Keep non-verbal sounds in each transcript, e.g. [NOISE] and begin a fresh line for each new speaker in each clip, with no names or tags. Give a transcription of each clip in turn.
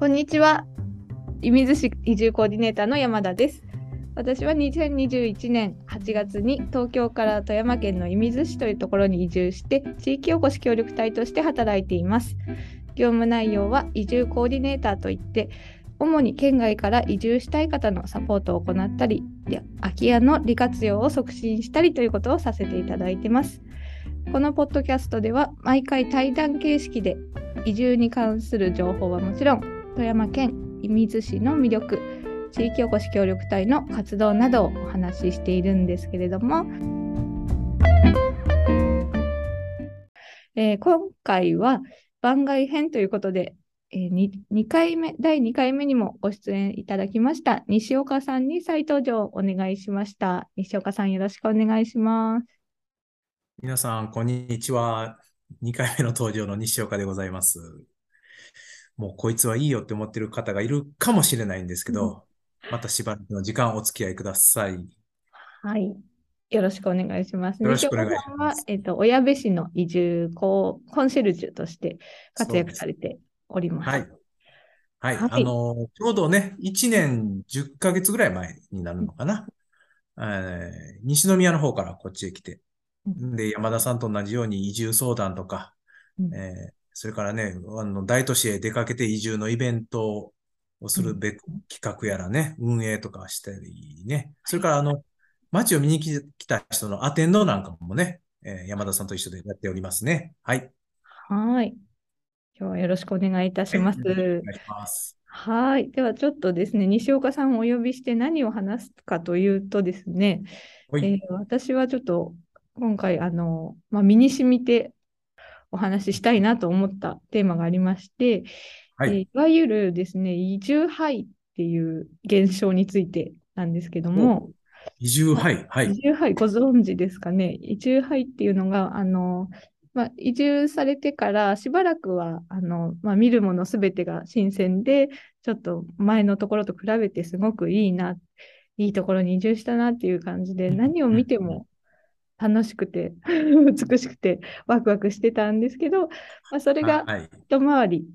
こんにちは。射水市移住コーディネーターの山田です。私は2021年8月に東京から富山県の射水市というところに移住して地域おこし協力隊として働いています。業務内容は移住コーディネーターといって主に県外から移住したい方のサポートを行ったり空き家の利活用を促進したりということをさせていただいてます。このポッドキャストでは毎回対談形式で移住に関する情報はもちろん富山県射水市の魅力地域おこし協力隊の活動などをお話ししているんですけれども、えー今回は番外編ということで、えー、に2回目第2回目にもご出演いただきました西岡さんに再登場お願いしました西岡さんよろしくお願いします
皆さん、こんにちは。2回目の登場の西岡でございます。もうこいつはいいよって思ってる方がいるかもしれないんですけど、またしばらくの時間お付き合いください。
はい。よろしくお願いします。
よろしくお願いします
は、えっ、と、小矢部市の移住ココンシェルジュとして活躍されております。
はい。はい。
はい
あの、ちょうどね、1年10ヶ月ぐらい前になるのかな。えー西宮の方からこっちへ来て、
う
で、山田さんと同じように移住相談とか、
うん
えーそれからね、あの、大都市へ出かけて移住のイベントをするべく、企画やらね、運営とかしたりね、それからあの、街を見に来た人のアテンドなんかもね、えー山田さんと一緒でやっておりますね。はい。
はい。今日はよろしくお願いいたします。
お願いします。
はい。ではちょっとですね、西岡さんをお呼びして何を話すかというとですね、
はい
えー私はちょっと今回、あの、まあ、身に染みてお話ししたいなと思ったテーマがありまして、
はい
えーいわゆるですね、移住廃っていう現象についてなんですけども、
移住、はい、はい。
移住廃ご存知ですかね？移住廃っていうのが、あの、まあ、移住されてからしばらくは、あの、まあ、見るものすべてが新鮮で、ちょっと前のところと比べてすごくいいな、いいところに移住したなっていう感じで、
うん
何を見ても楽しくて、[LAUGHS] 美しくて、ワクワクしてたんですけど、まあ、それが
はい。
一回り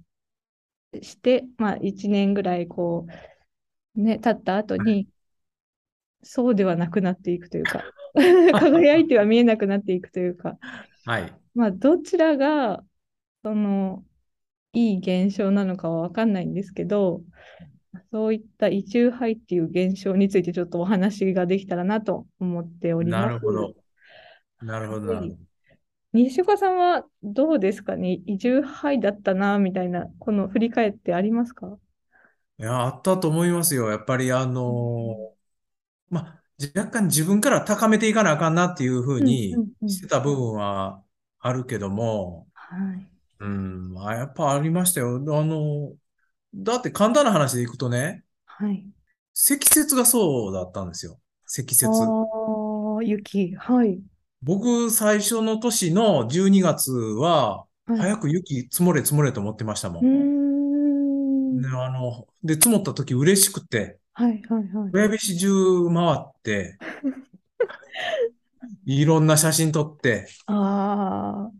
して、まあ、1年ぐらいこう、ね、経った後に、そうではなくなっていくというか、[LAUGHS] 輝いては見えなくなっていくというか、
はい。
まあ、どちらが、その、いい現象なのかは分かんないんですけど、そういった移住廃っていう現象についてちょっとお話ができたらなと思っております。
なるほど。なるほど。
西岡さんはどうですかね？移住廃だったな、みたいな、この振り返ってありますか？
いや、あったと思いますよ。やっぱり、あのーまあ、若干自分から高めていかなあかんなっていうふうにしてた部分はあるけども、
はい。
うん、あ、やっぱありましたよ。あの、だって簡単な話でいくとね、
はい。
積雪がそうだったんですよ。積雪。
ああ、雪。はい。
僕、最初の年の12月は、
はい
早く雪積もれ積もれと思ってましたも。
うんーん。
で、あの、で、積もった時嬉しくて、
はいはいはい。
親菱中回って、[LAUGHS] いろんな写真撮って、
ああ。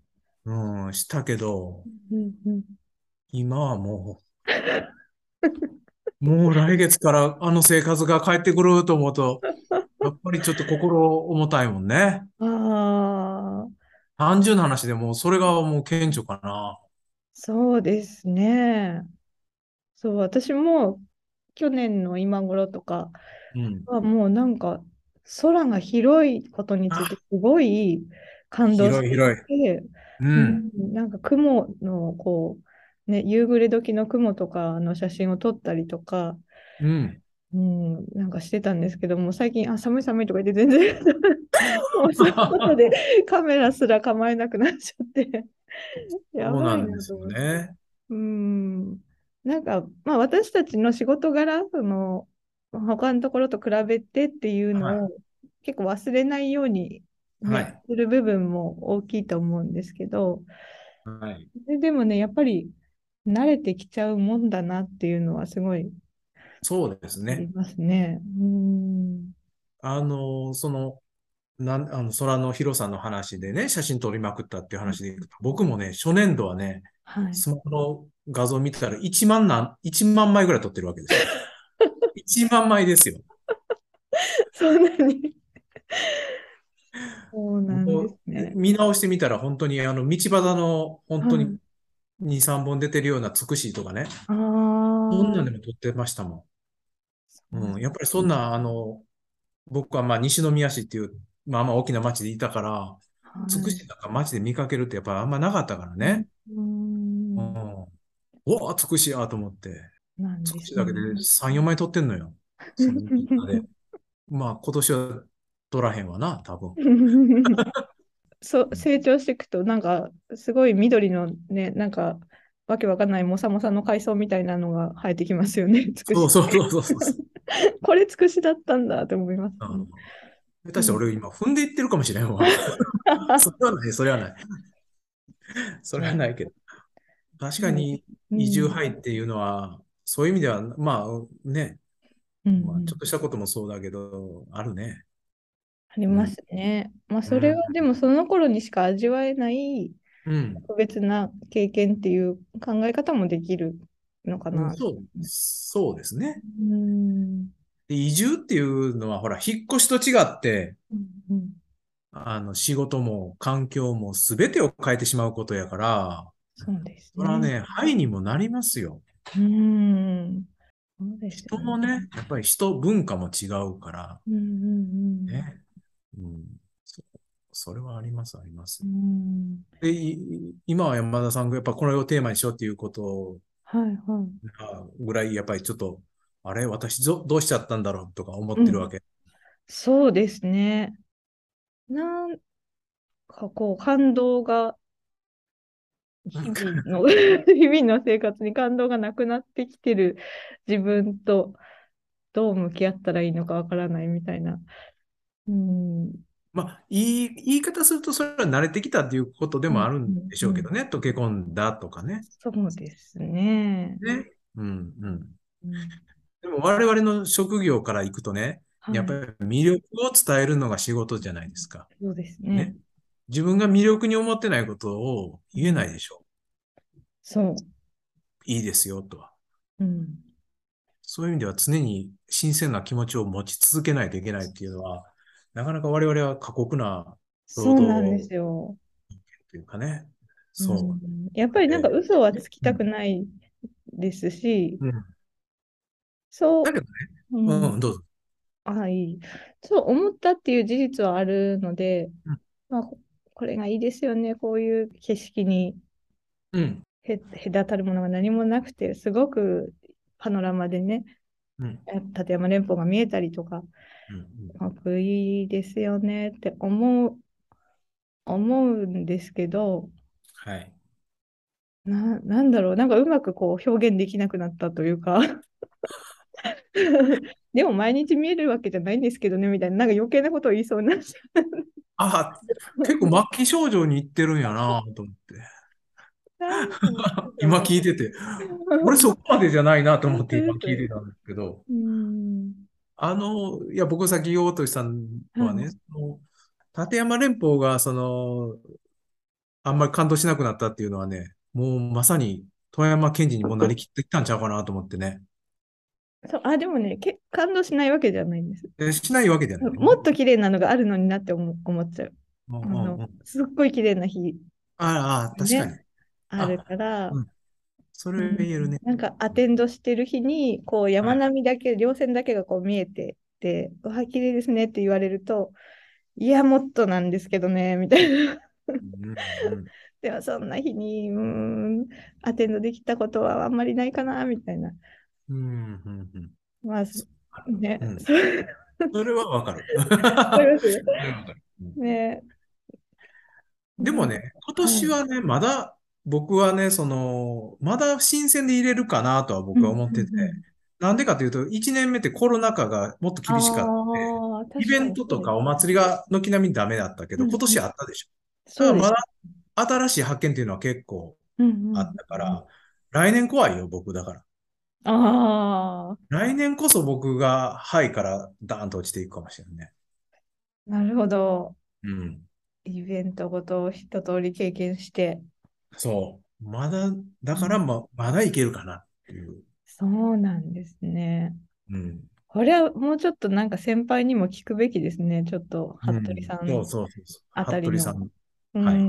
うん、したけど、
うんうん。
今はもう、[LAUGHS] もう来月からあの生活が帰ってくると思うと、やっぱりちょっと心重たいもんね。
ああ。
単純な話でもうそれがもう顕著かな。
そうですね。そう、私も去年の今頃とか
うん。
はもうなんか空が広いことについてすごい感動して
広い広い。
て、
う。
うんん、なんか雲のこう、ね、夕暮れ時の雲とかの写真を撮ったりとか、
うん。
うん、なんかしてたんですけども、最近、あ、寒い寒いとか言って全然もうそういうことでカメラすら構えなくなっちゃって、や [LAUGHS]
そう
ば
ないんですよ。ね。
うん、なんか、まあ私たちの仕事柄、その、他のところと比べてっていうのを結構忘れないように、ね
はい
する部分も大きいと思うんですけど、
はい。
で、でもね、やっぱり慣れてきちゃうもんだなっていうのはすごい
そうです
あり
ね。
ますね。うん。
あの、その、なん、あの、空の広さの話でね、写真撮りまくったっていう話でいくと、僕もね、初年度はね、
はい。
スマホの画像見たら1万なん、1万枚ぐらい撮ってるわけですよ。[LAUGHS] 1万枚ですよ。
そんなに。そうなんですね。
見直してみたら本当にあの道端の本当
はい
に2、3本出てるようなつくしとかね、
ああ。
そんなんでも撮ってましたもん。うん、やっぱりそんな、あの、僕はまあ西宮市っていう、まあまあ大きな町でいたから、
はい
つくしなんか町で見かけるってやっぱあんまなかったからね。
うーん
うん。おつくしやと思って、
なん
つくしだけで
ね。
3、4枚撮ってんのよ。その。[LAUGHS] まあ今年は撮らへんわな、多分。[LAUGHS]
そう成長していくとなんかすごい緑のねなんかわけわかんないもさもさの海藻みたいなのが生えてきますよね。つくし
そうそうそうそうそう。[LAUGHS]
これつくしだったんだって思います、
うん下手したら俺今踏んでいってるかもしれんわ。[LAUGHS] それはない、それはない。それはないけど。確かに移住範囲っていうのは、そういう意味では、まあね、
うん
まあ、ちょっとしたこともそうだけど、あるね。
ありますね。まあそれはでもその頃にしか味わえない
うん。
特別な経験っていう考え方もできるのかな。
そう、そうですね。
うん
で移住っていうのは、ほら、引っ越しと違って、
うんうん
あの、仕事も環境も全てを変えてしまうことやから、
そうです
それはね、範囲にもなりますよ。
うん。そうです
人もね、やっぱり人、文化も違うから、
うんうんうん。
ね。うん。そそれはあります、あります
う。ん。
で、い今は山田さんがやっぱこれをテーマにしようっていうこと
はいはい。
がぐらい、やっぱりちょっと、あれ、私どどうしちゃったんだろうとか思ってるわけ。
そうですね。なんかこう、感動が、日々の [LAUGHS] 日々の生活に感動がなくなってきてる自分とどう向き合ったらいいのかわからないみたいな。うん。
まあ、いい言い方すると、それは慣れてきたっていうことでもあるんでしょうけどね。溶け込んだとかね。
そうですね。
ね。うん、うん。
うん
でも我々の職業からいくとね、
はい
やっぱり魅力を伝えるのが仕事じゃないですか。
そうです
ね
ね。
自分が魅力に思ってないことを言えないでしょ
そう。
う。いいですよとは。
うん。
そういう意味では常に新鮮な気持ちを持ち続けないといけないっていうのは、なかなか我々は過酷な
そうなんですよ。
というかね。そう。
んやっぱりなんか嘘はつきたくないですし、
うん。
そう
だ、けどね、
うん
うん、どうぞ。
あ、いい。そう思ったっていう事実はあるので、
うん
まあ、ここれがいいですよね。こういう景色に
うん。
へ隔たるものが何もなくて、すごくパノラマでね、
うん。
立山連峰が見えたりとか、
うん。
すごくいいですよねって思う、思うんですけど、
はい。
な、なんだろう、なんかうまくこう表現できなくなったというか [LAUGHS] でも毎日見えるわけじゃないんですけどね、みたいな、なんか余計なことを言いそうになっちゃ
あ、結構末期症状に行ってるんやなと思って。
う。
今聞いてて、俺そこまでじゃないなと思って今聞いてたんですけど、
うん。
あの、いや、僕さっき言おうとしたのはね、
はい
その立山連峰が、その、あんまり感動しなくなったっていうのはね、もうまさに富山県人にもうなりきってきたんちゃうかなと思ってね。
そう、あ、でもね、け感動しないわけじゃないんです。
えしないわけじゃない。
もっと綺麗なのがあるのになって思思っちゃう。
うん
あの
うんうん、
すっごい綺麗な日
ああ、確かに。
あるから、
うんそれ言えるね。
なんかアテンドしてる日に、こう山並みだけ、稜線だけがこう見えてて、うわ、綺麗ですねって言われると、いや、もっとなんですけどね、みたいな。
うんうん [LAUGHS]
でもそんな日に、うーん、アテンドできたことはあんまりないかな、みたいな。
うんうんうん。
まあ、すね、
うん。[LAUGHS]
そ
れはわかる。
ね。
でもね、今年はね、まだ、僕はね、その、まだ新鮮で入れるかなとは僕は思ってて、なんでかというと、1年目ってコロナ禍がもっと厳しかった。イベントとかお祭りが軒並みダメだったけど、
うん
今年あったでしょ。
そう
まだ新しい発見っていうのは結構あったから、来年怖いよ、僕だから。
ああ、
来年こそ僕がハイからダーンと落ちていくかもしれないね。
なるほど。
うん。
イベントごとを一通り経験して。
そう。まだ、だからま、まだいけるかなっていう。
そうなんですね。
うん。
これはもうちょっとなんか先輩にも聞くべきですね。ちょっと、服部さん。
うんそうそうん。
う
はい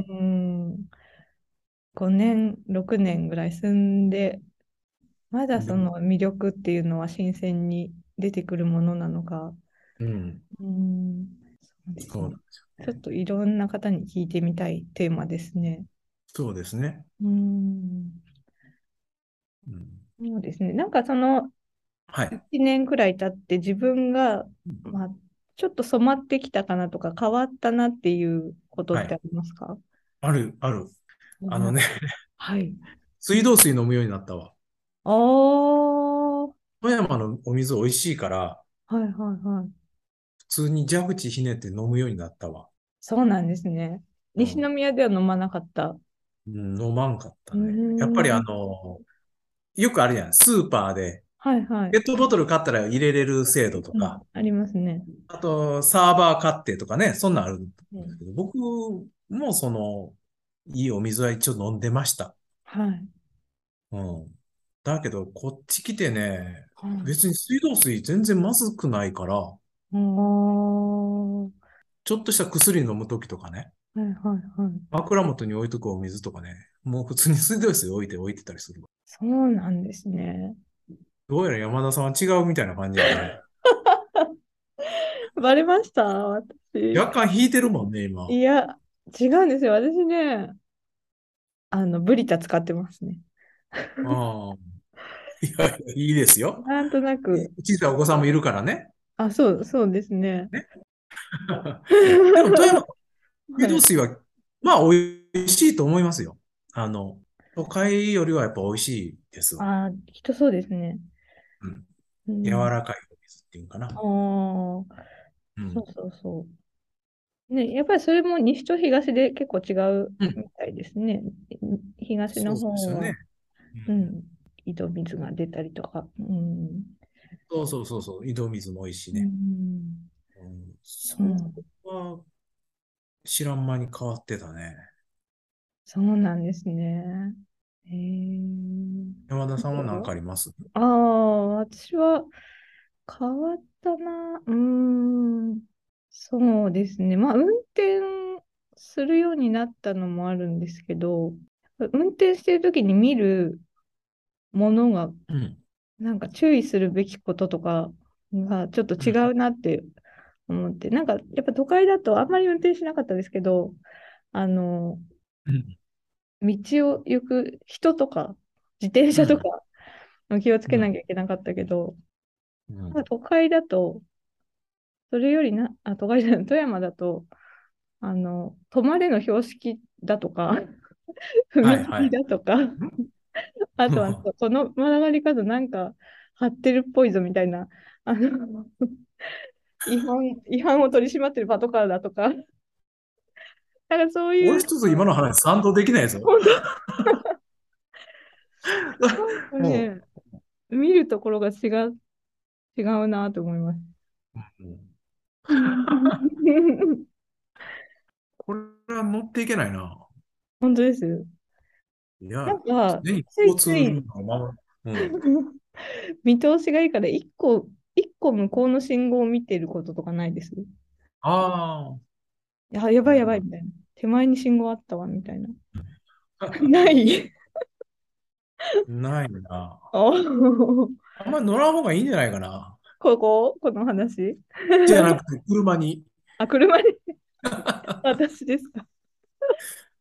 ん。5年、6年ぐらい住んで、まだその魅力っていうのは新鮮に出てくるものなのか。
うん。
うん。そうです。ちょっといろんな方に聞いてみたいテーマですね。
そうですね。
うん。
うん。
そうですね。なんかその
はい。
1年くらい経って自分が、まあ、ちょっと染まってきたかなとか変わったなっていうことってありますか、
ある、ある。あのね、
はい。
水道水飲むようになったわ。
ああ、は
富山のお水美味しいから、
いはいはい。
普通に蛇口ひねって飲むようになったわ。
そうなんですね。
うん
西宮では飲まなかった。
うん、飲まんかったね。やっぱりあの、よくあるやん。スーパーで、
はいはい
ペ。ットボトル買ったら入れれる制度と
うん
か、
ありますね。
あと、サーバー買ってとかね、そんなんあるんですけど、僕もその、いいお水は一応飲んでました。
はい。
うん。だけど、こっち来てね、
はい
別に水道水全然まずくないから、
あーは
ちょっとした薬飲むときとかね、
いはいはい。
枕元に置いとくお水とかね、もう普通に水道水置いて置いてたりするわ。
そうなんですね。
どうやら山田さんは違うみたいな感じやね。[LAUGHS]
バレました？私。
若干引いてるもんね、今。
いや、違うんですよ。私ね、あの、ブリタ使ってますね。
ああ。いやいや、いいですよ。
なんとなく。
小さいお子さんもいるからね。
あ、そう、そうですね。[LAUGHS]
でも、富山、水道水は、まあ、美味しいと思いますよ。あの、都会よりはやっぱ美味しいですわ。
あ、きっとそうですね。
うん。
うん
柔らかいお水っていうかな。
ああ、
うん
そうそうそう。ね、やっぱりそれも西と東で結構違う
うん
みたいですね。東の方は、
そうですよね。
う
うん
ん、井戸水が出たりとか。うん。
そうそうそうそう。井戸水も美味しいね。
うん、
うん。そこは知らん間に変わってたね。
そうなんですね。へえ。
山田さんは何かあります？
ああ、私は変わったな。うーん。そうですね。まあ、運転するようになったのもあるんですけど、運転してる時に見るものが、
うん。
なんか注意するべきこととかがちょっと違うなって思って、なんかやっぱ都会だとあんまり運転しなかったですけど、あの、
うん。
道を行く人とか、自転車とか、気をつけなきゃいけなかったけど、
うん。
なんか都会だと、それよりな、あ、都会じゃない、富山だと、あの、止まれの標識だとか、踏
はいはい。
切だとか、[LAUGHS] あとは、この曲がり角なんか張ってるっぽいぞみたいな、あの、[LAUGHS] 違反、違反を取り締まってるパトカーだとか、なんかそういう、
俺一つ今の話賛同できないぞ。
本当ね、見るところが違う、違うなと思います。
うんこれは乗っていけないな。
本当です。
いや
な、んか、い
交通
つい
ルールを守る。うん。[LAUGHS]
見通しがいいから、一個、一個向こうの信号を見てることとかないです？
あ
や、やばいやばいみたいな。手前に信号あったわみたいな。
あ、[LAUGHS]
ない。
ないな。[LAUGHS]
あ
あんまり乗らん方がいいんじゃないかな。
ここ、この話？
じゃなくて、車に
あ、車に？私ですか？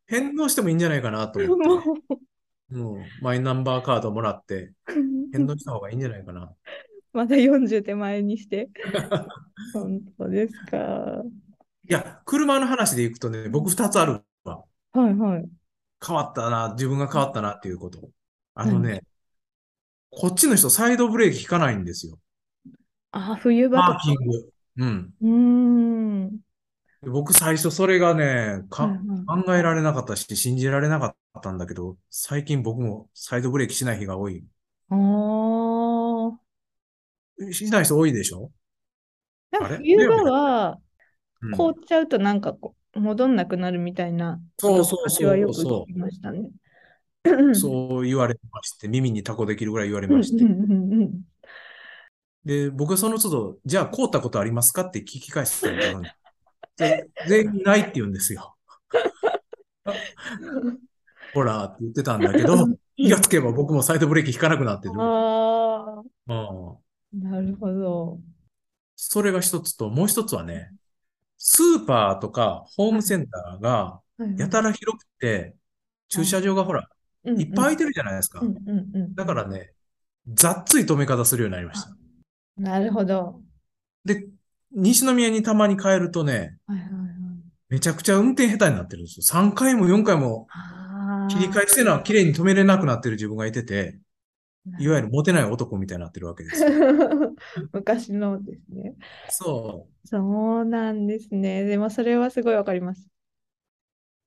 返納してもいいんじゃないかなと思
も
って。[LAUGHS] うん。マイナンバーカードもらって、返
う、
納した方がいいんじゃないかな。
また40手前にして。[LAUGHS] 本当ですか。
いや、車の話でいくとね、僕二つあるわ。
はいはい。
変わったな、自分が変わったなっていうこと。あのね、こっちの人サイドブレーキ効かないんですよ。
あ、冬場
パ
とか。
ーキング。うん。
うーん。
僕最初それがね、
はい
か、
はい
考えられなかったし、信じられなかったんだけど、最近僕もサイドブレーキしない日が多い。
ああ。
しない人多いでしょ？
なんか冬場は
うん
凍っちゃうとなんかこう戻んなくなるみたいな
そうそう
私はよく
そうそ
聞きましたね。[CLEARS THROAT]
そう言われまして、耳にタコできるぐらい言われ
うん
まして。
うんうんうん
で、僕はその都度、じゃあ、凍ったことありますか？って聞き返したん。で全員ないって言うんですよ。ほら、って言ってたんだけど、気がつけば僕もサイドブレーキ引かなくなってる。
あ
うん
あ、なるほど。
それが一つと、もう一つはね、スーパーとかホームセンターがやたら広くて、駐車場がほら、いっぱい空いてるじゃないですか。だからね、ざっつい止め方するようになりました。
なるほど。
で、西宮にたまに帰るとね、
はいはいはい。
めちゃくちゃ運転下手になってるんですよ。3回も4回も。切り替えしてるのは綺麗に止めれなくなってる自分がいてて、いわゆるモテない男みたいになってるわけですよ。[LAUGHS]
昔のですね。
そ
そうなんですね。でもそれはすごいわかります。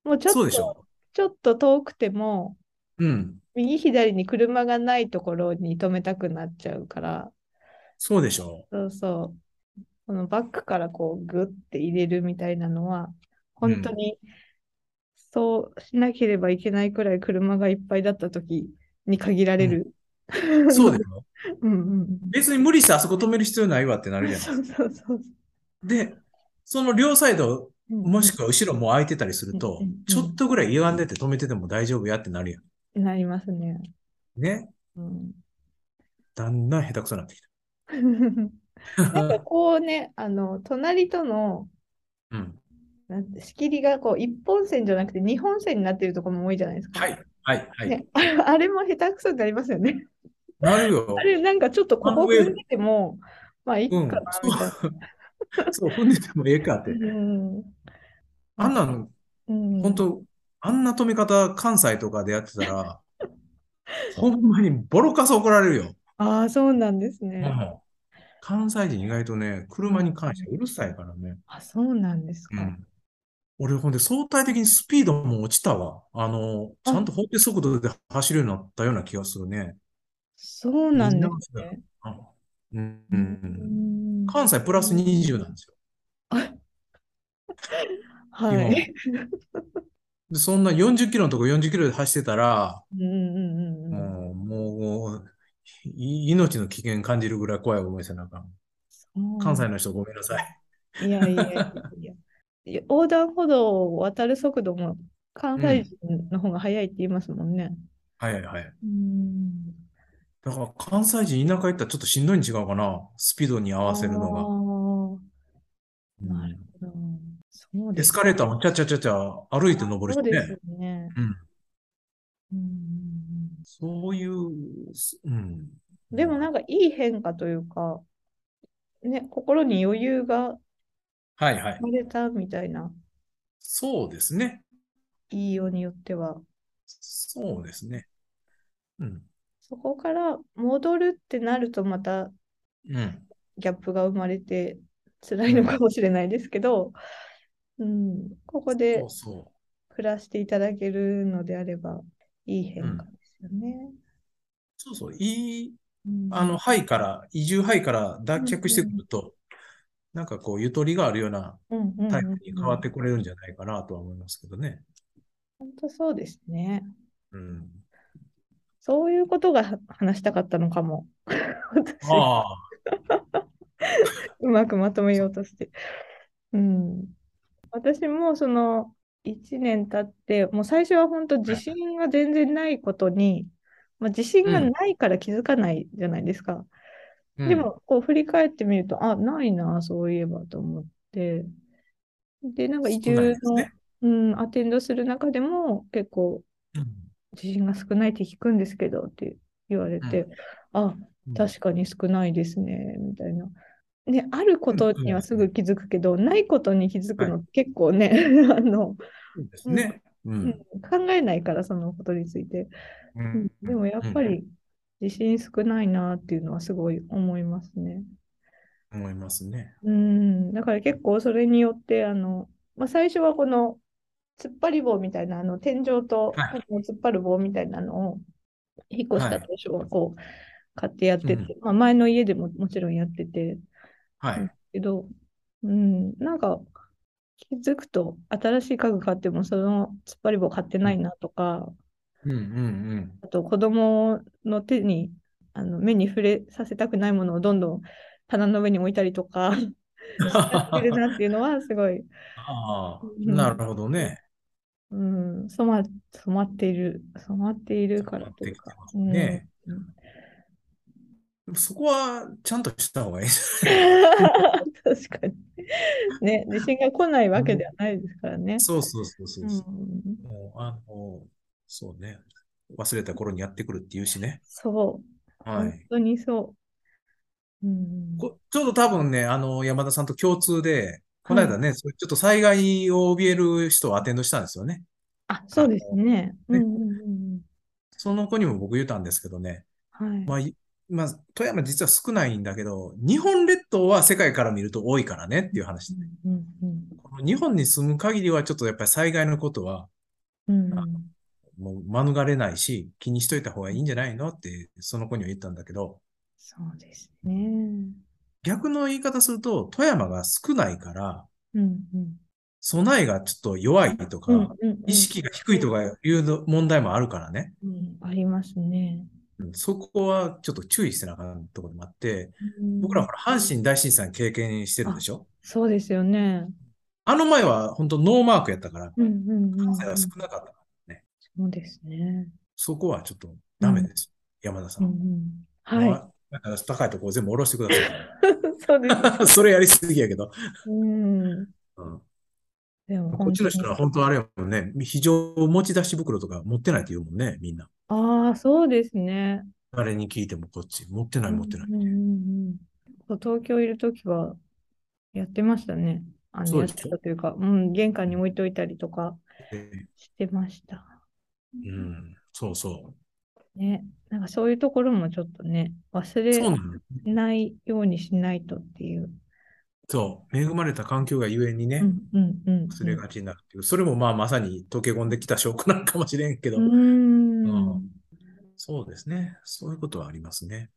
もうち
う。
ょっと。ちょっと遠くても、
うん。
右左に車がないところに止めたくなっちゃうから、
そうでしょ。
そうそう。このバックからこうグッて入れるみたいなのは、本当にそうしなければいけないくらい車がいっぱいだった時に限られる。
そうでしょ。[LAUGHS]
うんうん
別に無理してあそこ止める必要ないわってな
うん。
るじゃない
そうそうそう。
で、その両サイド、
うん
もしくは後ろも空いてたりすると
うんうんうん、
ちょっとぐらい歪んでて止めてても大丈夫やってなるやん。
なりますね。
ね。
うん、
だんだん下手くそになってき [LAUGHS]
なんか
た。
こうね、あの、隣との
うん。
なんて仕切りがこう一本線じゃなくて二本線になってるところも多いじゃないですか。
はい、はい、はい。
ね、[LAUGHS] あれも下手くそになりますよね。
なるよ [LAUGHS]
あ。れなんかちょっとここ踏んでても、まあいいか
うん
な、みたいな。
そう、そう、踏んでてもええかって。
うん
あんなの、
うん
本当あんな止め方、関西とかでやってたら、[LAUGHS] ほんまにボロカス怒られるよ。
ああ、そうなんです
う
ね。
ん関西人意外とね、車に関してうるさいからね。
あ、そうなんですか。
うん。俺、ほんで相対的にスピードも落ちたわ。あの、ちゃんと法定速度で走るようになったような気がするね。
そうなんですね。
うん。うん関西プラス20なんですよ。[LAUGHS]
はい。
で、そんな40キロのとこ40キロで走ってたら、
うんうんうんうん。
もう、もう、い命の危険感じるぐらい怖い思いせなあかん。関西の人ごめんなさい。
いやいやいや。横断歩道を渡る速度も関西人の方が速いって言いますもんね。
はいはい。
うん。
だから関西人田舎行ったらちょっとしんどいに違うかな。スピードに合わせるのが。
なるほど。そう
エ
です
スカレーターもチャチャチャチャ歩いて登るし
そうです
ね。うん。
うん
そういう、うん。
でもなんかいい変化というか、ね、心に余裕が
はいはい。
生まれたみたいな
そうですね。
言いようによっては、
そうですね。うん。
そこから戻るってなるとまた
うん。
ギャップが生まれて辛いのかもしれないですけど、うん、ここで暮らしていただけるのであればいい変化ですよね。
う。そうそう。いい、
うん
あの、範囲から、移住範囲から脱却してくると、なんかこう、ゆとりがあるような
うんうんうん
タイプに変わってくれるんじゃないかなとは思いますけどね。
本当そうですね。
うん。
そういうことがは話したかったのかも。私
ああ、[LAUGHS]
うまくまとめようとして。うん。私もその1年経って、もう最初は本当自信が全然ないことに、まあ、自信がないから気づかないじゃないですか。
うん。
でも、こう振り返ってみると、あ、ないな、そういえばと思って。で、なんか移住の、
ね。
うん、アテンドする中でも結構
うん。
自信が少ないって聞くんですけどって言われて、あ、確かに少ないですね、みたいな。ね、あることにはすぐ気づくけど、ないことに気づくの結構ね、[LAUGHS]
ね。う
うん。
ん。
考えないから、そのことについて。
う
うん。んでもやっぱり自信少ないなっていうのはすごい思いますね。
うん思いますね。
うん、だから結構それによって、あの、まあ、最初はこの突っ張り棒みたいな、あの天井と突っ張る棒みたいなのを引っ越した
はい。
当初はこう買ってやってて、
うん。
まあ、前の家でももちろんやってて、
はい。
けど、うん、なんか気づくと新しい家具買ってもその突っ張り棒買ってないなとか、
うんうん
あと子供の手に、あの目に触れさせたくないものをどんどん棚の上に置いたりとかしてるなっていうのはすごい、
ああ、
うん
なるほどね。
うん、染ま、染まっている、染まっているからというか。
ね
うん
そこはちゃんとした方がいい。[LAUGHS]
確かに。ね、地震が来ないわけではないですからね。
そうそうそうそうう。
ん、
もう、あの、そうね。忘れた頃にやってくるっていうしね。
そう、本
はい。
当にそう。うん、
こちょうど多分ね、あの、山田さんと共通で、この間ね、ちょっと災害を怯える人をアテンドしたんですよね。
あ、そうですね。
ね
うんうんうん
その子にも僕言ったんですけどね、
うん。はい。
まあ、いまあ、富山実は少ないんだけど、日本列島は世界から見ると多いからねっていう話。
うんうん
この日本に住む限りはちょっとやっぱり災害のことは
うん
もう免れないし、気にしといた方がいいんじゃないのって、その子には言ったんだけど、
そうですね。
逆の言い方すると、富山が少ないから、
うんうん
備えがちょっと弱いとか、
うんうんうん
意識が低いとかいうの問題もあるからね。
うんありますね。
うんそこはちょっと注意してなあかんところもあって、
うん
僕らほら阪神大震災経験してるでしょ？
そうですよね。
あの前は本当ノーマークやったから、
うんうんうんうん
関西は少なかったからね。
そうですね。
そこはちょっとダメです。山田さん。
うんうんはい。
まあだから高いところ全部下ろしてくださ
そうです。
い。[LAUGHS] それやりすぎやけど。
うん。
こっちの人は
本
本当あれやもんね、非常持ち出し袋とか持ってないって言うもんね、みんな。
当にああ、そうですね。
誰に聞いてもこっち、持ってない持ってない。
うんうんうんうん東京いるときはやってましたね。あの、やってたというか、うん、玄関に置いといたりとか
で
してました。
うん、そうそ
ね。なんかそういうところもちょっとね、忘れ
な
いようにしないとっていう。
そう。恵まれた環境がゆえにね、
うんうんうんうん。
忘れがちになるっていう。それもまあまさに溶け込んできた証拠なのかもしれんけど、
うーん。
うんそうですね。そういうことはありますね。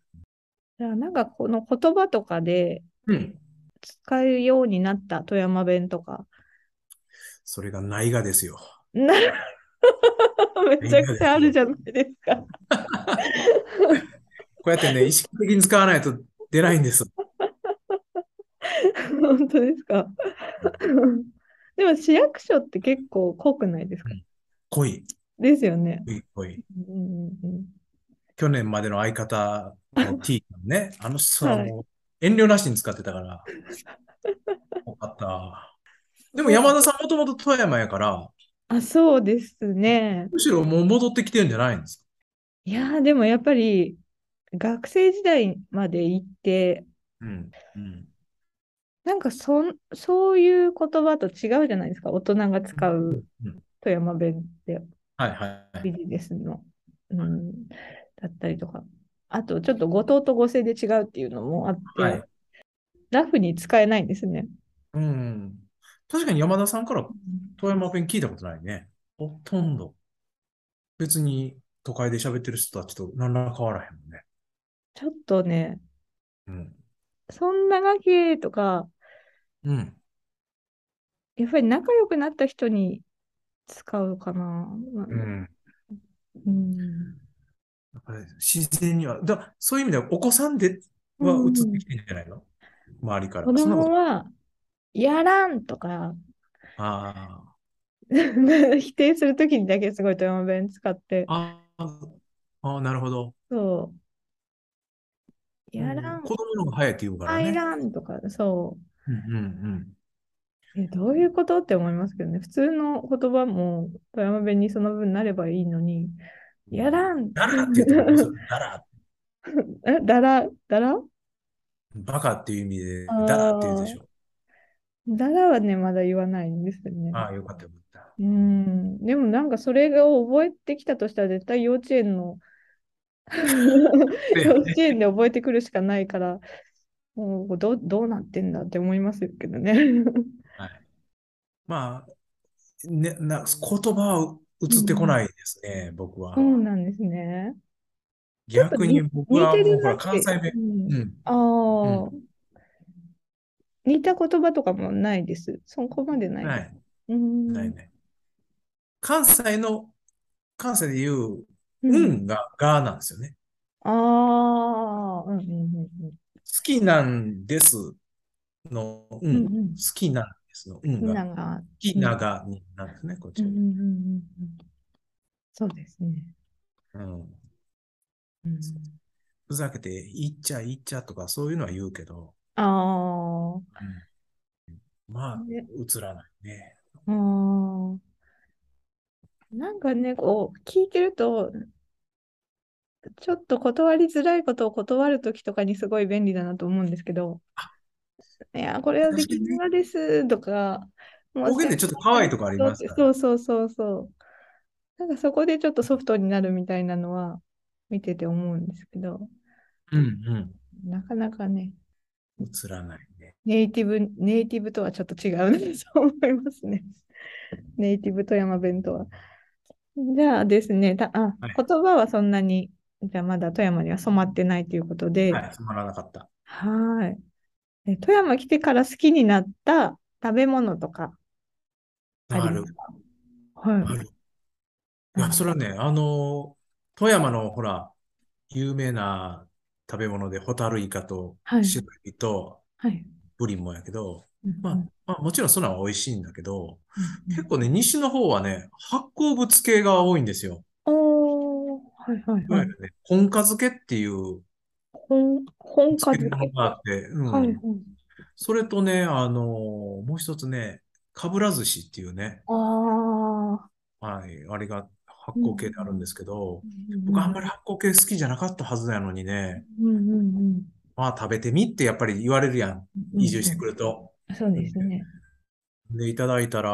じゃあなんかこの言葉とかで
うん。
使うようになった富山弁とか。
それがないがですよ。
な [LAUGHS] めちゃくちゃあるじゃないですか。[LAUGHS]
こうやってね、意識的に使わないと出ないんです。[LAUGHS]
本当ですか？でも市役所って結構濃くないですか、
濃い、
ですよね。
濃い、濃い。
うんうんうん
去年までの相方の T 君ね、[LAUGHS] あの人はもう遠慮なしに使ってたから、[LAUGHS] よかった。でも山田さんもともと富山やから、
あ、そうですね。
むしろもう戻ってきてるんじゃないんですか？
いやーでもやっぱり学生時代まで行って、
うん。うん。
なんかそん、そういう言葉と違うじゃないですか。大人が使う
うん
富山弁って
はいはいはい。
ビジネスの、うん、だったりとか。あと、ちょっと後藤と五声で違うっていうのもあって、
はい
ラフに使えないんですね。
うん。確かに山田さんから富山弁聞いたことないね。ほとんど。別に都会で喋ってる人たちと何ら変わらへんもんね。
ちょっとね、
うん。
そんなわけとか、
うん。
やっぱり仲良くなった人に使うかな。
うん。
うん
やっぱり自然には、だそういう意味ではお子さんでは映ってきてるんじゃないの？周りから。
子。供は、やらんとか、
あ [LAUGHS]
否定するときにだけすごい富山弁使って、
あ。ああ。ああ、なるほど。
そう。やらん、
子供の方が早いって言うから
入
ね。
らんとか、そ
うんうん
う。え、どういうことって思いますけどね。普通の言葉も富山弁にその分なればいいのに、
うん。
やらん。
だらって言っても、それだら、
え、[LAUGHS] だら、だら？
バカっていう意味で、だらって言うでしょ。
だらはね、まだ言わないんですよね。
ああ、よかったよかった。
うん。でもなんかそれを覚えてきたとしたら絶対幼稚園の [LAUGHS] 幼稚園で覚えてくるしかないから、もうどう、どうなってんだって思いますけどね。
はい。まあ、ね、な、言葉は映ってこないですね、僕は。
そうなんですね。
逆に僕はもうほら関西弁。
うん
うん。
ああ、似た言葉とかもないです。そこまでない。
ない。
うん。
ないね。関西の関西で言う、
うん。
うんが、がなんですよね。
ああ、うんうんうん
好きなんですの、う、
うんん。うん
好きなんですの、うん
うん。
が、
なんか、
好きながになんですね、こっちは。
うんうんうん。そうですね。
うん。
うん、
ふざけて、いっちゃいっちゃとかそういうのは言うけど、
あ
うんまあ、
ね
映らないね。
あ、ああ。なんかね、こう、聞いてると、ちょっと断りづらいことを断るときとかにすごい便利だなと思うんですけど、いや、これはできるがですとか、もう
方言でちょっと可愛いとこありますから。
そうそうそうそう。なんかそこでちょっとソフトになるみたいなのは見てて思うんですけど、
うん
なかなかね、
うん。映らないね。
ネイティブ、ネイティブとはちょっと違うな [LAUGHS] と思いますね。ネイティブ富山弁とは。じゃあですね、たあ
はい
言葉はそんなに、じゃあまだ富山には染まってないということで、
はい、つまらなかった。
はい。え富山来てから好きになった食べ物とかあり
ある
ます。か？はい。
ある。いや、それはね、あの、富山のほら、有名な食べ物で、ホタルイカと
はい
白エビと
はい。
ブリもやけど、
うん
まあ、まあ、もちろんそんなのは美味しいんだけど、
うん
結構ね、西の方はね、発酵物系が多いんですよ。
おー、はいはいはい。
いわゆるね、本家漬けっていう
本、本家
漬
漬け。
物があって、うん
はいはい。
それとね、あの、もう一つね、かぶら寿司っていうね、
ああ。
はい、あれが発酵系であるんですけど、
うん
僕あんまり発酵系好きじゃなかったはずなのにね、
うんうんうん
まあ食べてみってやっぱり言われるやん。
うん
移住してくると。
そうですね。
で、いただいたら、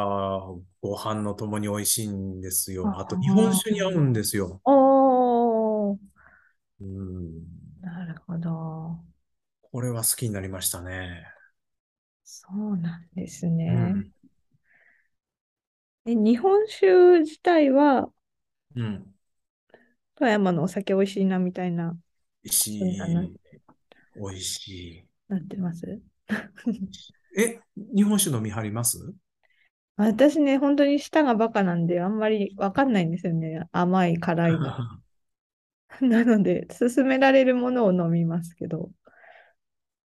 ご飯のともに美味しいんですよ。
あ
あと、日本酒に合うんですよ。
おー、
うん。
なるほど。
これは好きになりましたね。
そうなんです
う
ね。
ん。
で日本酒自体は
うん。
富山のお酒美味しいなみたいな、
美味しい。美味しい。
なってます？
え、日本酒飲みはります？
私ね、本当に舌がバカなんで、あんまりわかんないんですよね。甘い、辛いの。[LAUGHS] [LAUGHS] なので、勧められるものを飲みますけど。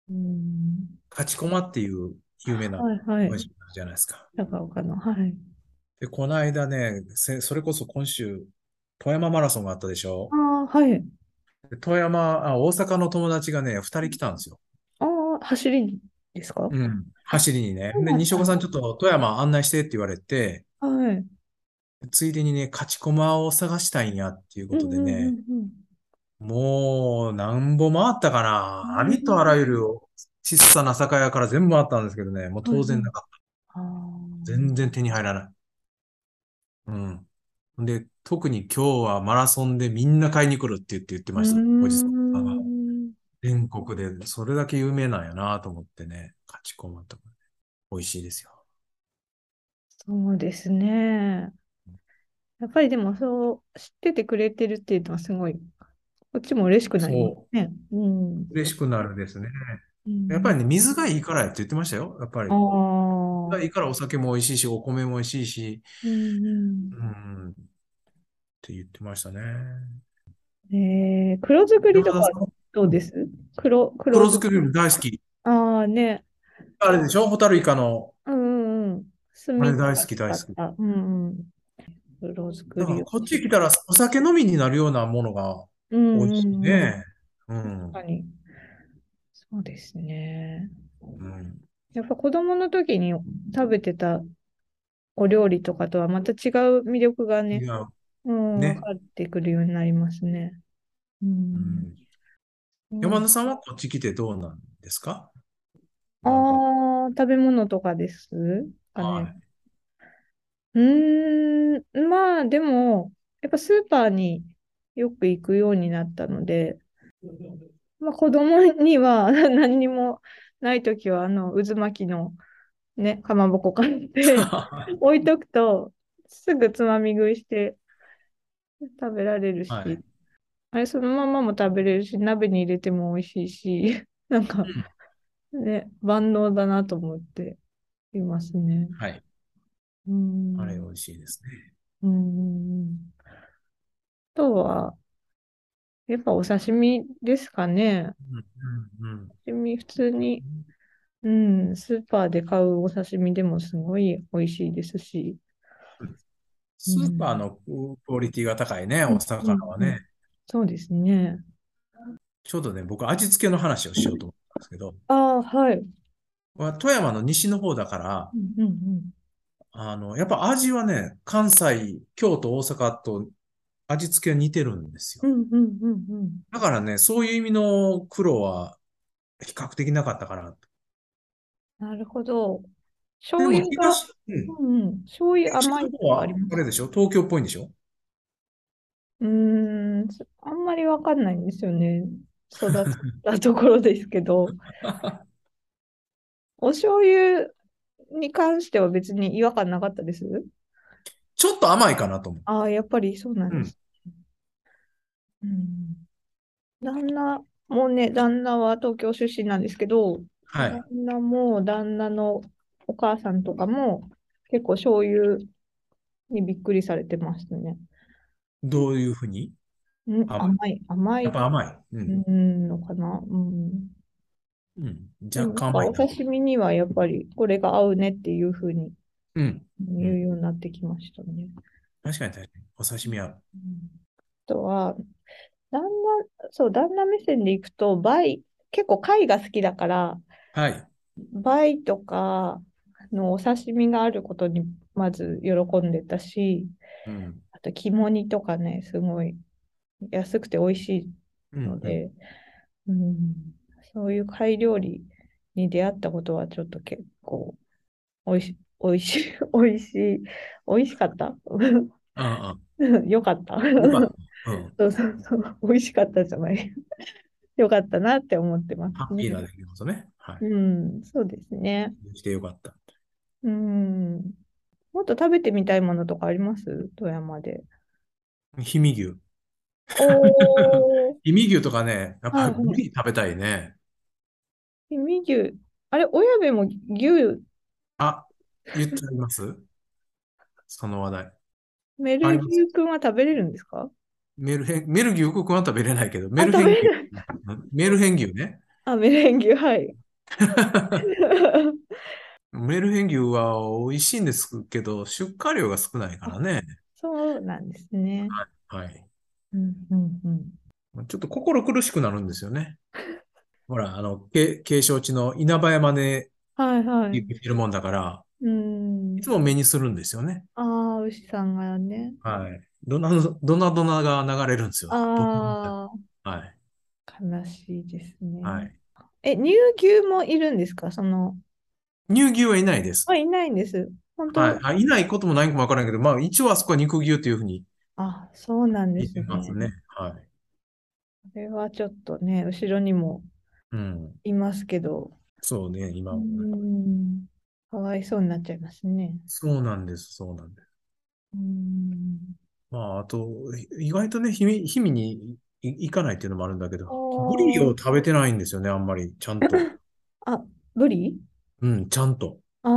うん。
勝ち駒っていう有名な
はいはい。
美味しいのじゃないですか。
高岡の。はい。
で、この間ね、せそれこそ今週、富山マラソンがあったでしょ？
ああ、はい。
で富山、あ、大阪の友達がね、二人来たんですよ。
ああ、走りですか？
うん。走りにね。で、西岡さんちょっと富山案内してって言われて、
はい。
ついでにね、勝ち駒を探したいんやっていうことでね、
うんうんうん
もう何歩回ったかな。
うん
ありとあらゆる小さな酒屋から全部回ったんですけどね、もう当然なかった。全然手に入らない。うん。で、特に今日はマラソンでみんな買いに来るって言って言ってました。
う
おじさんが。全国でそれだけ有名なんやなと思ってね、勝ち駒とか、美味しいですよ。
そうですね。やっぱりでもそう知っててくれてるっていうのはすごい、こっちも嬉しくなりますね。うん。
嬉しくなるですね。
うん
やっぱりね、水がいいからやって言ってましたよ。やっぱり。
あ
水
あ。
がいいからお酒も美味しいし、お米も美味しいし、
うん
うん、って言ってましたね。
うん。えー、黒作りとかどうです？黒、黒
黒作りも大好き。
ああね。
あれでしょ？ホタルイカの。
うんうんうん。炭
あれ大好き大好き
うんうん。黒作りを。
こっち来たらお酒飲みになるようなものが
うん
美味しい
うんうん。
ね。うん。
確かに。そうですね。
うん。
やっぱ子供の時に食べてたお料理とかとはまた違う魅力がね、うん、
ね
分かってくるようになりますね。う。
うんん。山田さんはこっち来てどうなんですか？
ああ、食べ物とかですか
は
ね。うーん、まあでも、やっぱスーパーによく行くようになったので、まあ子供には [LAUGHS] 何にもないときは、あの、渦巻きのね、かまぼこ買って
い。[LAUGHS]
置いとくと、すぐつまみ食いして食べられるし、
はい
あれそのままも食べれるし、鍋に入れても美味しいし、[LAUGHS] なんかね、万能だなと思っていますね。
はい。
うん。
あれ美味しいですね。
うん。とは、やっぱお刺身ですかね。
うんうん
刺身普通に、うん、スーパーで買うお刺身でもすごい美味しいですし。
スーパーのクオリティが高いね、お魚は
うんうん
ね。
そうですね。
ちょうどね、僕味付けの話をしようと思ったんですけど、
ああ、はい。
まあ富山の西の方だから
う、んうんうん。
あの、やっぱ味はね、関西、京都、大阪と味付けが似てるんですよ。
うんうんうんうん。
だからね、そういう意味の苦労は比較的なかったかな。
なるほど。
で
醤
も
油が、
東、うん。
うんうん、醤油甘い
は
かあります
あれでしょ？東京っぽいんでしょ？
うーん、あんまりわかんないんですよね。育ったところですけど、[LAUGHS] お醤油に関しては別に違和感なかったです？
ちょっと甘いかなと思う。
ああ、やっぱりそうなん
うん
です。うん。旦那もね、旦那は東京出身なんですけど、
はい。
旦那も旦那のお母さんとかも結構醤油にびっくりされてましたね。
どういうふうに？
うん、
甘
甘い、甘い
やっぱ甘い。うん。
うんのかな？うん。
うん。若干甘い
お刺身にはやっぱりこれが合うねっていうふうに
うん。
言うようになってきましたね。
確かに確かに。お刺身は。
うんあとは、旦那、そう、旦那目線でいくと、バイ、結構貝が好きだから、
はい。
バイとかのお刺身があることにまず喜んでたし、
うん。
あと肝煮とかね、すごい安くて美味しい
うん。
ので、うん、そういう貝料理に出会ったことはちょっと結構美味 [LAUGHS] しい、美味しい、美味しい、美味しかった？
うん。あ [LAUGHS]
よかった？
あ。よかった。うん。[LAUGHS]
そうそうそう、美味しかったじゃない。よかったなって思ってますね。
ハッピーな出来事ね。はい。
うん、そうですね。
してよかった。
うん。もっと食べてみたいものとかあります？富山で。
氷見牛。氷見牛とかね、やっぱりブリ食べたいね。
氷見牛。あれ、親部も牛、
あ、言っちゃいます？[LAUGHS] その話題。
メル
あります
牛くんは食べれるんですか？
メルヘン、メル牛くんは食べれないけど、
あ、
メルヘン牛、メルヘン牛ね。
あ、メレン牛、はい。[LAUGHS]
メルヘン牛は美味しいんですけど、出荷量が少ないからね。
そうなんですね。
はい。
うんうんうん。
ちょっと心苦しくなるんですよね。ほら、あの、け景勝地の稲葉山で
はいはい。
雪降るもんだから、
うん
い。つも目にするんですよね。
ああ、牛さんがね。
はい。ドナ、ドナドナが流れるんですよ。僕の
あ
はい。
あ、悲しいですね。
はい。
え、乳牛もいるんですか？その、
乳牛はいないです。
あ、いないんです。本当、
はい。あ、いないこともないかもわからんけど、まあ一応あそこは肉牛というふうに
あ、そうなんです
てます
ね。
ね。はい。
これはちょっとね、後ろにも
うん。
いますけど、
そうね、今
う。ん、かわいそうになっちゃいますね。
そうなんです、そうなんです。
うん。
まあ、あと、意外とね、氷見、氷見にい行かないっていうのもあるんだけど、
あ
ブリ
ー
を食べてないんですよね、あんまり、ちゃんと。[LAUGHS]
あ、ブリ？
うん、ちゃんと。
ああ、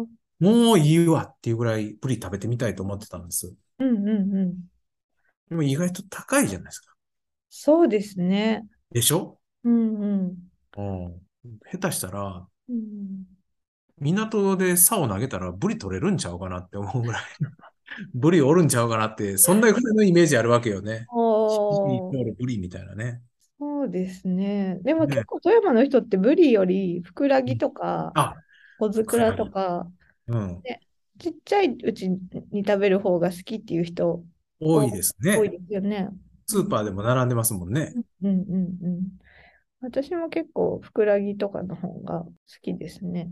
うん
もういいわっていうぐらいブリ食べてみたいと思ってたんです。
うんうん。
でも意外と高いじゃないですか。
そうですね。
でしょ？
うんうん。
うん。下手したら、
うん、
港で竿投げたらブリ取れるんちゃうかなって思うぐらい。[LAUGHS] ブリおるんちゃうかなって、そんなぐらいのイメージあるわけよね。
お
ブリみたいなね。
そうですね。でも
ね
結構富山の人ってブリよりふくらぎとか、
あ、
小づくらとか、
うん。
ちっちゃいうちに食べる方が好きっていう人
多いです
多い
ね。
ですよね。
スーパーでも並んでますもんね。
うんうんうん。私も結構ふくらぎとかの方が好きですね。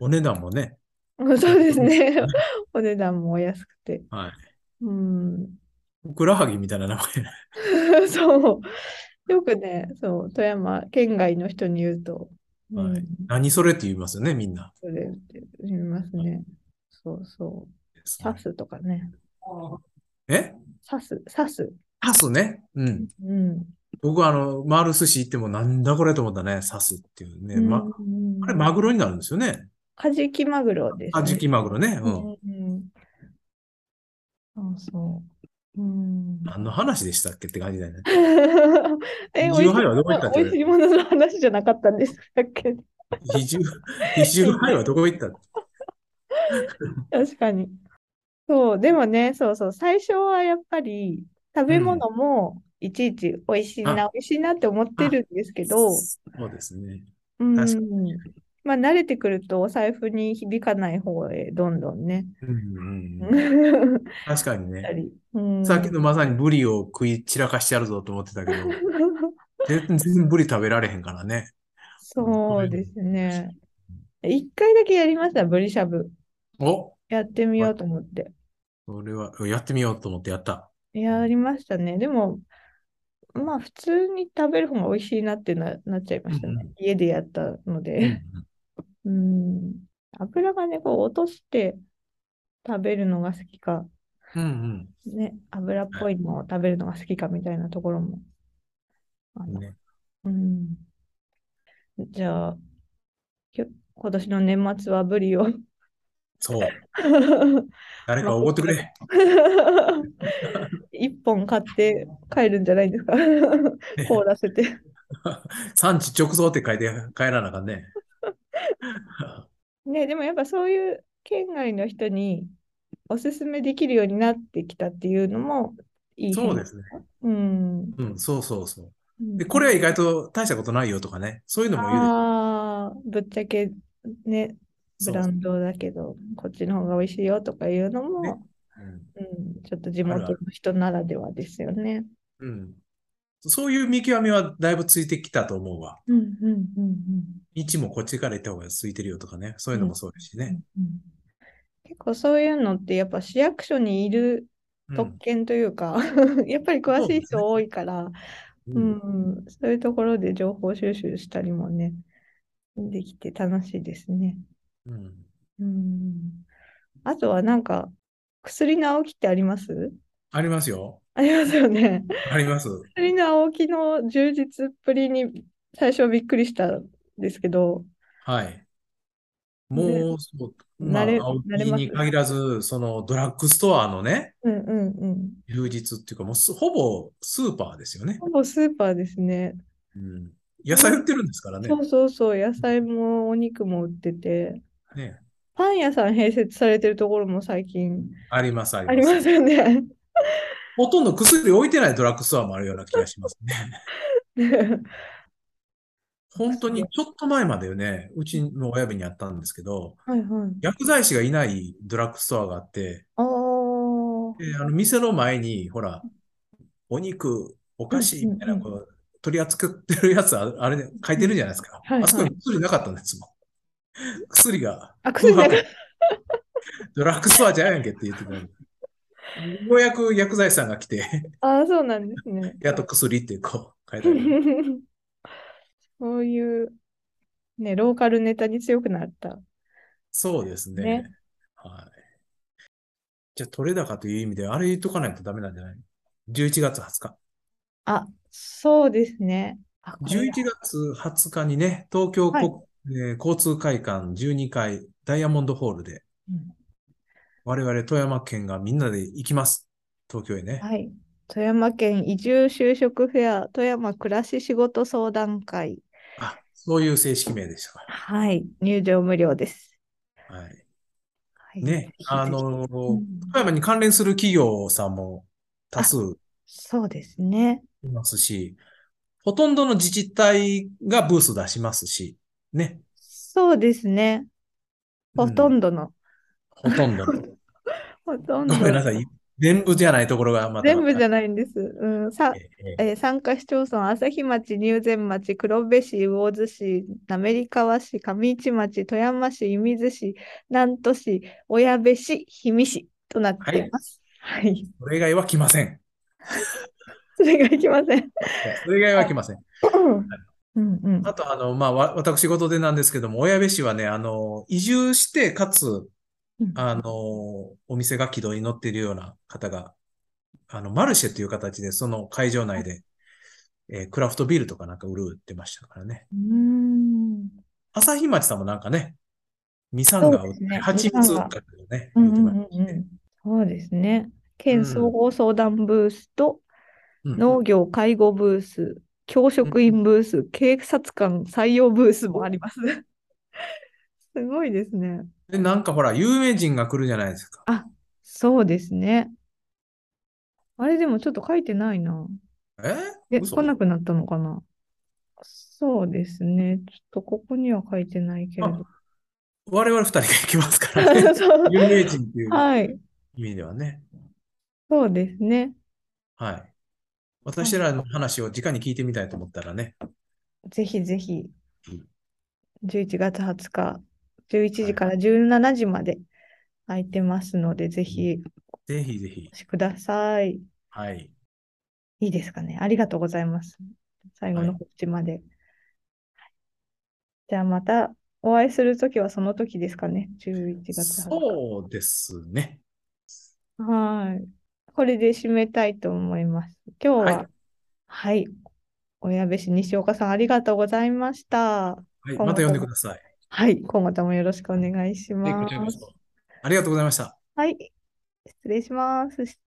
お値段もね。
うんそうですね。[LAUGHS] お値段もお安くて。
はい。
うん。
ふくらはぎみたいな名前。[LAUGHS]
そう。よくね、そう、富山県外の人に言うと、う
はい
ん、
何それって言いますよね、みんな。
それって言いますね。そうそう。サスとかね。
え？
サス、サス。
サスね。うん。
うん。
僕はあの、回る寿司行ってもなんだこれと思ったね、サスっていうね。ま、
うん
あれマグロになるんですよね。
カジキマグロです
カジキマグロね。うん。
うんうんそうそう。うん。
何の話でしたっけって感じだよね。[LAUGHS]
え、
二
美味しい
重杯はどこ行ったって
美味しいものの話じゃなかったんですか？っけ
比重、比重杯はどこ行った [LAUGHS]
確かに。そう、でもね、そうそう、最初はやっぱり食べ物もいちいち美味しいな、
あ
美味しいなって思ってるんですけど、
そうですね。
う
確か
ん、まあ慣れてくるとお財布に響かない方へどんどんね。
うんうんうん、[LAUGHS] 確かにね。
うん
さっきのまさにブリを食い散らかしてやるぞと思ってたけど、[LAUGHS] 全然ブリ食べられへんからね。
そうですね。一回だけやりました、ブリしゃぶ。
お
やってみようと思って。
それは、やってみようと思ってやった。
やりましたね。でも、まあ普通に食べる方が美味しいなってな、なっちゃいましたね。
うんうん
家でやったの
うん
で。[LAUGHS] うん。油がね、こう落として食べるのが好きか、
うん
ね、油っぽいのを食べるのが好きかみたいなところも。あ
うん。
の
ね。
うん。じゃあ、きょ今年の年末はブリを
そう。[LAUGHS] 誰かおごってくれ。
一本買って帰るんじゃないですか。凍らせて。
産地直送って書いて帰らなあかんね。[LAUGHS]
ね、でもやっぱそういう県外の人におすすめできるようになってきたっていうのもいい
そうですね。
うん。
うん、そうそうそう。
うん
で、これは意外と大したことないよとかね。そういうのも言う
ああ、ぶっちゃけね、ブランドだけど、こっちの方が美味しいよとかいうのも、
ね
うん、ちょっと地元の人ならではですよね。
うん。うん。そういう見極めはだいぶついてきたと思うわ。
うん、うん、うん、うん。
道もこっちから行った方が空いてるよとかね。そういうのもそうですしね。
うん結構そういうのってやっぱ市役所にいる
うん
特権というか、[LAUGHS] やっぱり詳しい人多いから、
う
うんん、そういうところで情報収集したりもね、できて楽しいですね。
うん
うん。あとはなんか、薬の青木ってあります？
ありますよ。
ありますよね。
あります。
薬の青木の充実っぷりに最初はびっくりしたんですけど、
はい。もう、そうまあ、青木に限らず、そのドラッグストアのね、
うんうんうん。
充実っていうか、もうすほぼスーパーですよね。
ほぼスーパーですね。
うん。野菜売ってるんですからね。
そうそうそう、野菜もお肉も売ってて、
ね。
パン屋さん併設されてるところも最近
あります、あ
あ
りま。
りますすよね。
ほとんど薬置いてないドラッグストアもあるような気がしますね。[LAUGHS] 本当にちょっと前までよね、うちの親にあったんですけど、
はいはい。
薬剤師がいないドラッグストアがあって、
ああ、
で、あの、店の前に、ほら、お肉、お菓子みたいな、こう、取り扱ってるやつあ、あれね、書いてるじゃないですか。
はいはい
あそこに薬なかったんですもん。薬が、
あ、薬なか
空白ドラッグストアじゃやんけって言ってたのに。ようやく薬剤師さんが来て、
ああ、そうなんですね。
やっと薬ってこう書いてある。[LAUGHS]
そういう、ね、ローカルネタに強くなった。
そうですね。
ね
はい。じゃあ、取れ高という意味で、あれ言っとかないとダメなんじゃない ?11 月20日。
あ、そうですね。あ、これ
11月20日にね、東京国、えー交通会館12階ダイヤモンドホールで、
うん
我々富山県がみんなで行きます。東京へね。
はい。富山県移住就職フェア富山暮らし仕事相談会。
あ、そういう正式名でしたか。
はい。入場無料です。
はい。
はい。
ねあの、
うん
富山に関連する企業さんも多数
そうですね。
いますし、ほとんどの自治体がブース出しますし、ね。
そうですね。ほとんどの、
ほとんどの。[LAUGHS]
ほとんど
ごめんなさい。全部じゃないところがまだ。
全部じゃないんです。うん、さ、
ええ
えー参加市町村、朝日町、入善町、黒部市、魚津市、滑川市、上市町、富山市、射水市、南砺市、小矢部市、氷見市となっています。はい。
それ以外は来ません。
それがいきません。
それ以外は来ません。
うんうん。
あと、あの、まあ、わ私事でなんですけども、小矢部市はね、あの、移住して、かつ、
うん
あの、お店が軌道に乗っているような方が、あの、マルシェという形で、その会場内で、えークラフトビールとかなんか売るってましたからね。
うーん。
朝日町さんもなんかね、ミサンガ売って、
そうですね
蜂蜜売ったけどね。
そうですね。県総合相談ブースと、
うん
農業介護ブース、教職員ブース、警察官採用ブースもあります。[LAUGHS] すごいですね。
で、なんかほら、有名人が来るじゃないですか。
あ、そうですね。あれでもちょっと書いてないな。
え？
え、
嘘
来なくなったのかなそうですね。ちょっとここには書いてないけれど。
我々二人が行きますからね。[LAUGHS] 有名人っていう
はい。
意味ではね。
そうですね。
はい。私らの話を直に聞いてみたいと思ったらね。
ぜひぜひ
うん、
11月20日、11時から17時まで空いてますので、ぜひ
ぜひぜひ
お。越しください。
はい。
いいですかね。ありがとうございます。最後の告知まで。はいじゃあまたお会いするときはその時ですかね。11月20日。
そうですね。
はい。これで締めたいと思います。今日は、
はい
はい。親部市西岡さんありがとうございました。
はい。また呼んでください。
はい。今後ともよろしくお願いし
はい、
ます。
ありがとうございました。
はい。失礼します。